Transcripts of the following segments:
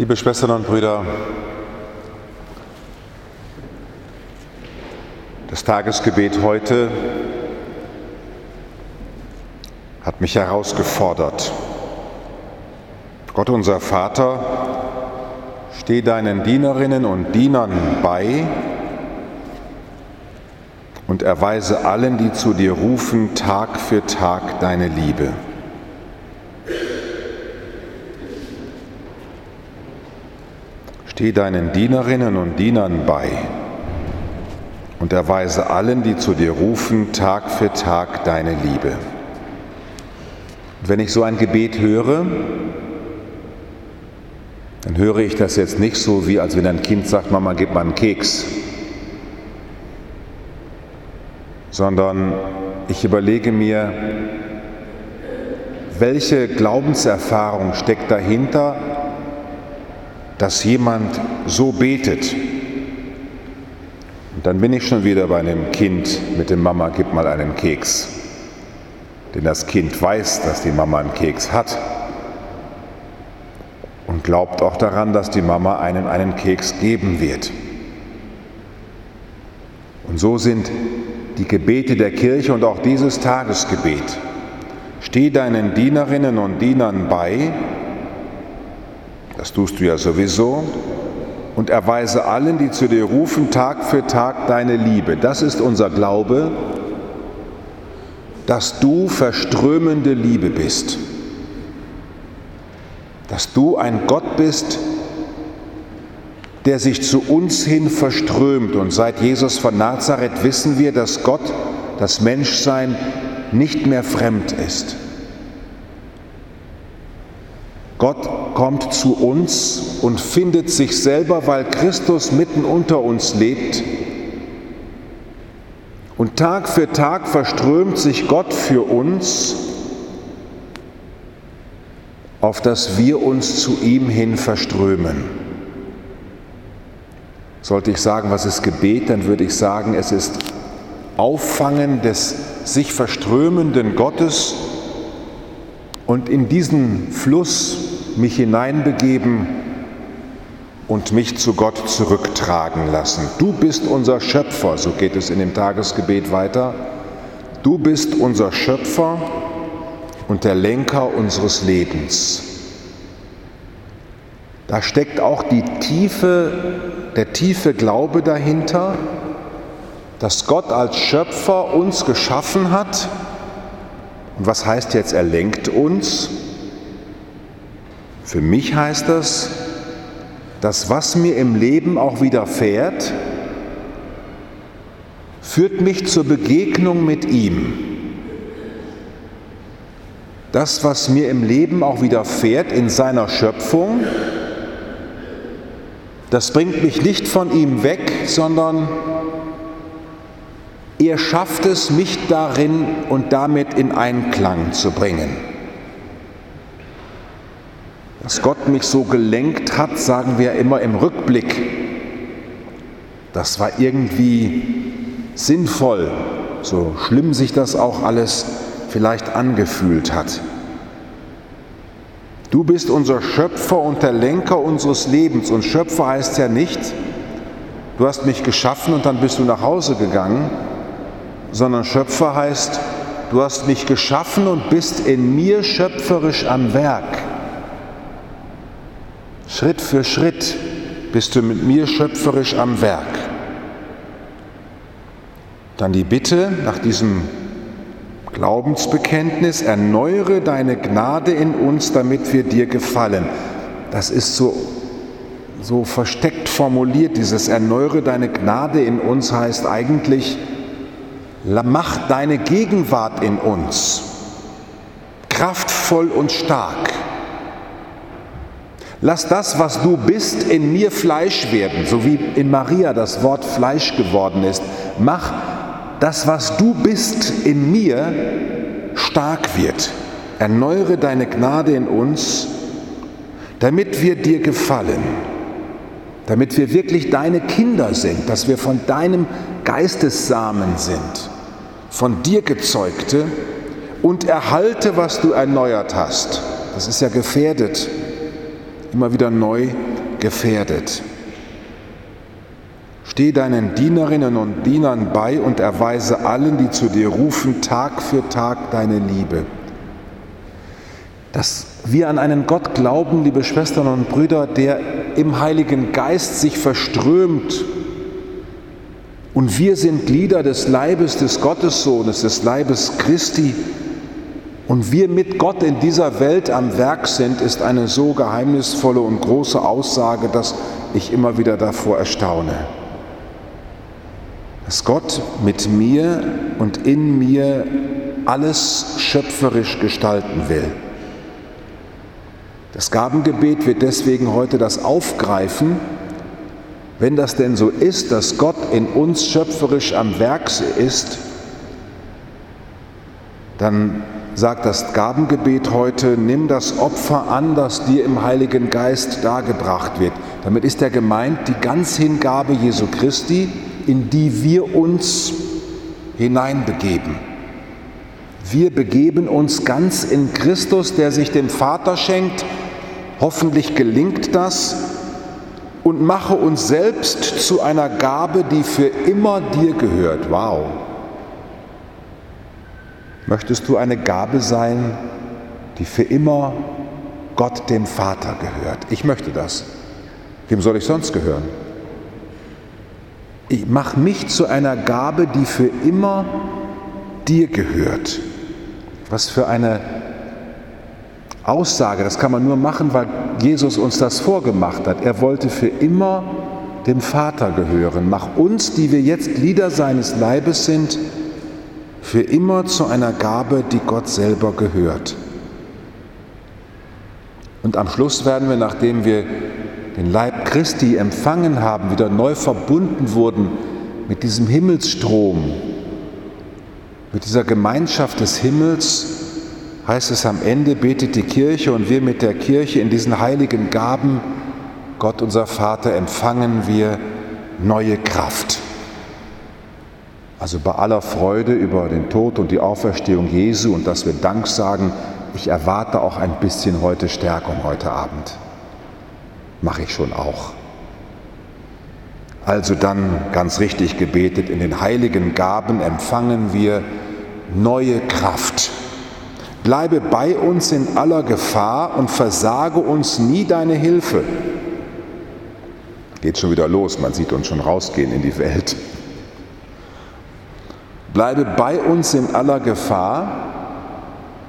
Liebe Schwestern und Brüder, das Tagesgebet heute hat mich herausgefordert. Gott unser Vater, steh deinen Dienerinnen und Dienern bei und erweise allen, die zu dir rufen, Tag für Tag deine Liebe. Steh deinen Dienerinnen und Dienern bei und erweise allen, die zu dir rufen, Tag für Tag deine Liebe. Und wenn ich so ein Gebet höre, dann höre ich das jetzt nicht so, wie als wenn ein Kind sagt, Mama, gib mal einen Keks, sondern ich überlege mir, welche Glaubenserfahrung steckt dahinter, dass jemand so betet. Und dann bin ich schon wieder bei einem Kind mit dem Mama, gib mal einen Keks. Denn das Kind weiß, dass die Mama einen Keks hat und glaubt auch daran, dass die Mama einem einen Keks geben wird. Und so sind die Gebete der Kirche und auch dieses Tagesgebet. Steh deinen Dienerinnen und Dienern bei, das tust du ja sowieso. Und erweise allen, die zu dir rufen, Tag für Tag deine Liebe. Das ist unser Glaube, dass du verströmende Liebe bist. Dass du ein Gott bist, der sich zu uns hin verströmt. Und seit Jesus von Nazareth wissen wir, dass Gott, das Menschsein, nicht mehr fremd ist. Gott kommt zu uns und findet sich selber, weil Christus mitten unter uns lebt. Und Tag für Tag verströmt sich Gott für uns, auf dass wir uns zu ihm hin verströmen. Sollte ich sagen, was ist Gebet, dann würde ich sagen, es ist Auffangen des sich verströmenden Gottes und in diesen Fluss mich hineinbegeben und mich zu Gott zurücktragen lassen. Du bist unser Schöpfer, so geht es in dem Tagesgebet weiter. Du bist unser Schöpfer und der Lenker unseres Lebens. Da steckt auch die tiefe, der tiefe Glaube dahinter, dass Gott als Schöpfer uns geschaffen hat. Und was heißt jetzt, er lenkt uns? Für mich heißt das, dass was mir im Leben auch widerfährt, führt mich zur Begegnung mit ihm. Das, was mir im Leben auch widerfährt in seiner Schöpfung, das bringt mich nicht von ihm weg, sondern er schafft es, mich darin und damit in Einklang zu bringen. Dass Gott mich so gelenkt hat, sagen wir immer im Rückblick. Das war irgendwie sinnvoll, so schlimm sich das auch alles vielleicht angefühlt hat. Du bist unser Schöpfer und der Lenker unseres Lebens. Und Schöpfer heißt ja nicht, du hast mich geschaffen und dann bist du nach Hause gegangen, sondern Schöpfer heißt, du hast mich geschaffen und bist in mir schöpferisch am Werk. Schritt für Schritt bist du mit mir schöpferisch am Werk. Dann die Bitte nach diesem Glaubensbekenntnis, erneuere deine Gnade in uns, damit wir dir gefallen. Das ist so, so versteckt formuliert, dieses erneuere deine Gnade in uns heißt eigentlich, mach deine Gegenwart in uns kraftvoll und stark. Lass das, was du bist, in mir Fleisch werden, so wie in Maria das Wort Fleisch geworden ist. Mach das, was du bist, in mir stark wird. Erneuere deine Gnade in uns, damit wir dir gefallen, damit wir wirklich deine Kinder sind, dass wir von deinem Geistessamen sind, von dir gezeugte und erhalte, was du erneuert hast. Das ist ja gefährdet immer wieder neu, gefährdet. Steh deinen Dienerinnen und Dienern bei und erweise allen, die zu dir rufen, Tag für Tag deine Liebe. Dass wir an einen Gott glauben, liebe Schwestern und Brüder, der im Heiligen Geist sich verströmt. Und wir sind Glieder des Leibes des Gottessohnes, des Leibes Christi. Und wir mit Gott in dieser Welt am Werk sind, ist eine so geheimnisvolle und große Aussage, dass ich immer wieder davor erstaune dass Gott mit mir und in mir alles schöpferisch gestalten will. Das Gabengebet wird deswegen heute das aufgreifen, wenn das denn so ist, dass Gott in uns schöpferisch am Werk ist, dann sagt das Gabengebet heute, nimm das Opfer an, das dir im Heiligen Geist dargebracht wird. Damit ist er gemeint die Ganzhingabe Jesu Christi, in die wir uns hineinbegeben. Wir begeben uns ganz in Christus, der sich dem Vater schenkt. Hoffentlich gelingt das und mache uns selbst zu einer Gabe, die für immer dir gehört. Wow. Möchtest du eine Gabe sein, die für immer Gott dem Vater gehört? Ich möchte das. Wem soll ich sonst gehören? ich mache mich zu einer Gabe, die für immer dir gehört. Was für eine Aussage, das kann man nur machen, weil Jesus uns das vorgemacht hat. Er wollte für immer dem Vater gehören. Mach uns, die wir jetzt Glieder seines Leibes sind, für immer zu einer Gabe, die Gott selber gehört. Und am Schluss werden wir, nachdem wir den Leib Christi empfangen haben, wieder neu verbunden wurden mit diesem Himmelsstrom, mit dieser Gemeinschaft des Himmels, heißt es am Ende, betet die Kirche und wir mit der Kirche in diesen heiligen Gaben, Gott unser Vater, empfangen wir neue Kraft. Also bei aller Freude über den Tod und die Auferstehung Jesu und dass wir Dank sagen, ich erwarte auch ein bisschen heute Stärkung heute Abend mache ich schon auch. Also dann ganz richtig gebetet, in den heiligen Gaben empfangen wir neue Kraft. Bleibe bei uns in aller Gefahr und versage uns nie deine Hilfe. Geht schon wieder los, man sieht uns schon rausgehen in die Welt. Bleibe bei uns in aller Gefahr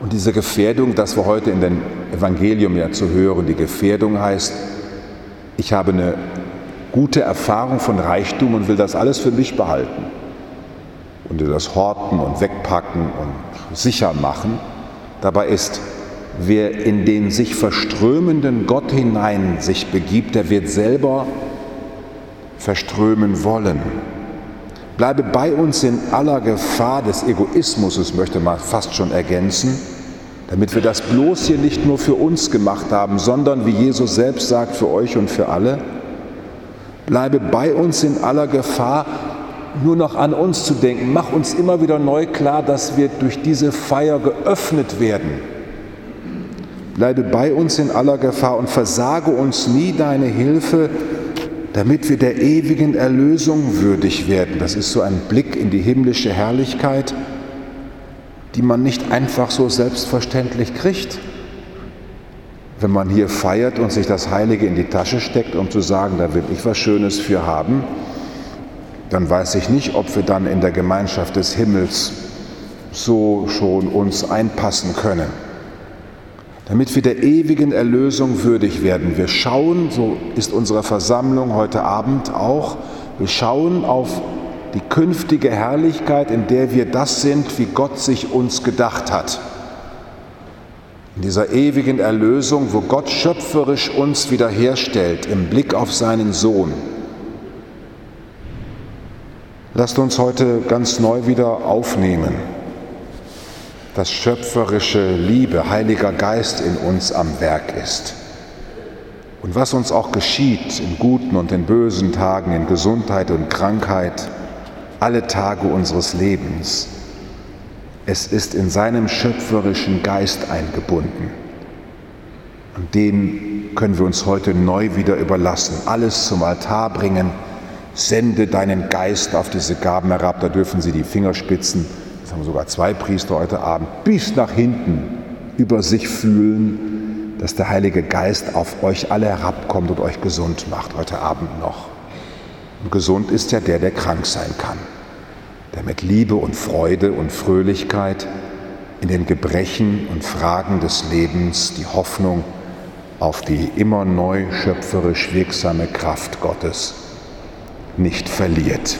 und diese Gefährdung, das wir heute in dem Evangelium ja zu hören, die Gefährdung heißt, ich habe eine gute Erfahrung von Reichtum und will das alles für mich behalten. Und das horten und wegpacken und sicher machen. Dabei ist, wer in den sich verströmenden Gott hinein sich begibt, der wird selber verströmen wollen. Bleibe bei uns in aller Gefahr des Egoismus, möchte man fast schon ergänzen damit wir das bloß hier nicht nur für uns gemacht haben, sondern, wie Jesus selbst sagt, für euch und für alle. Bleibe bei uns in aller Gefahr, nur noch an uns zu denken. Mach uns immer wieder neu klar, dass wir durch diese Feier geöffnet werden. Bleibe bei uns in aller Gefahr und versage uns nie deine Hilfe, damit wir der ewigen Erlösung würdig werden. Das ist so ein Blick in die himmlische Herrlichkeit die man nicht einfach so selbstverständlich kriegt. Wenn man hier feiert und sich das Heilige in die Tasche steckt, um zu sagen, da will ich was Schönes für haben, dann weiß ich nicht, ob wir dann in der Gemeinschaft des Himmels so schon uns einpassen können. Damit wir der ewigen Erlösung würdig werden. Wir schauen, so ist unsere Versammlung heute Abend auch, wir schauen auf die künftige Herrlichkeit, in der wir das sind, wie Gott sich uns gedacht hat. In dieser ewigen Erlösung, wo Gott schöpferisch uns wiederherstellt im Blick auf seinen Sohn. Lasst uns heute ganz neu wieder aufnehmen, dass schöpferische Liebe, Heiliger Geist in uns am Werk ist. Und was uns auch geschieht in guten und in bösen Tagen, in Gesundheit und Krankheit, alle Tage unseres Lebens. Es ist in seinem schöpferischen Geist eingebunden. Und den können wir uns heute neu wieder überlassen. Alles zum Altar bringen. Sende deinen Geist auf diese Gaben herab. Da dürfen sie die Fingerspitzen, das haben sogar zwei Priester heute Abend, bis nach hinten über sich fühlen, dass der Heilige Geist auf euch alle herabkommt und euch gesund macht heute Abend noch. Und gesund ist ja der, der krank sein kann, der mit Liebe und Freude und Fröhlichkeit in den Gebrechen und Fragen des Lebens die Hoffnung auf die immer neu schöpferisch wirksame Kraft Gottes nicht verliert.